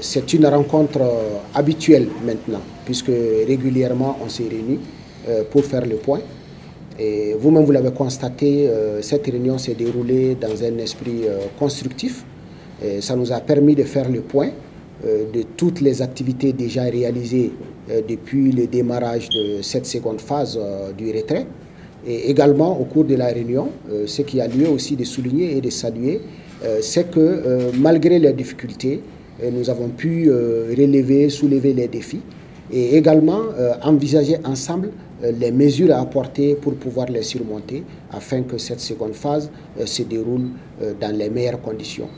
c'est une rencontre habituelle maintenant, puisque régulièrement on s'est réunis pour faire le point. Et vous-même, vous, l'avez constaté, cette réunion s'est déroulée dans un esprit constructif. Ça nous a permis de faire le point de toutes les activités déjà réalisées depuis le démarrage de cette seconde phase du retrait. Et également, au cours de la réunion, ce qui a lieu aussi de souligner et de saluer, c'est que malgré les difficultés, nous avons pu relever, soulever les défis et également envisager ensemble les mesures à apporter pour pouvoir les surmonter afin que cette seconde phase se déroule dans les meilleures conditions.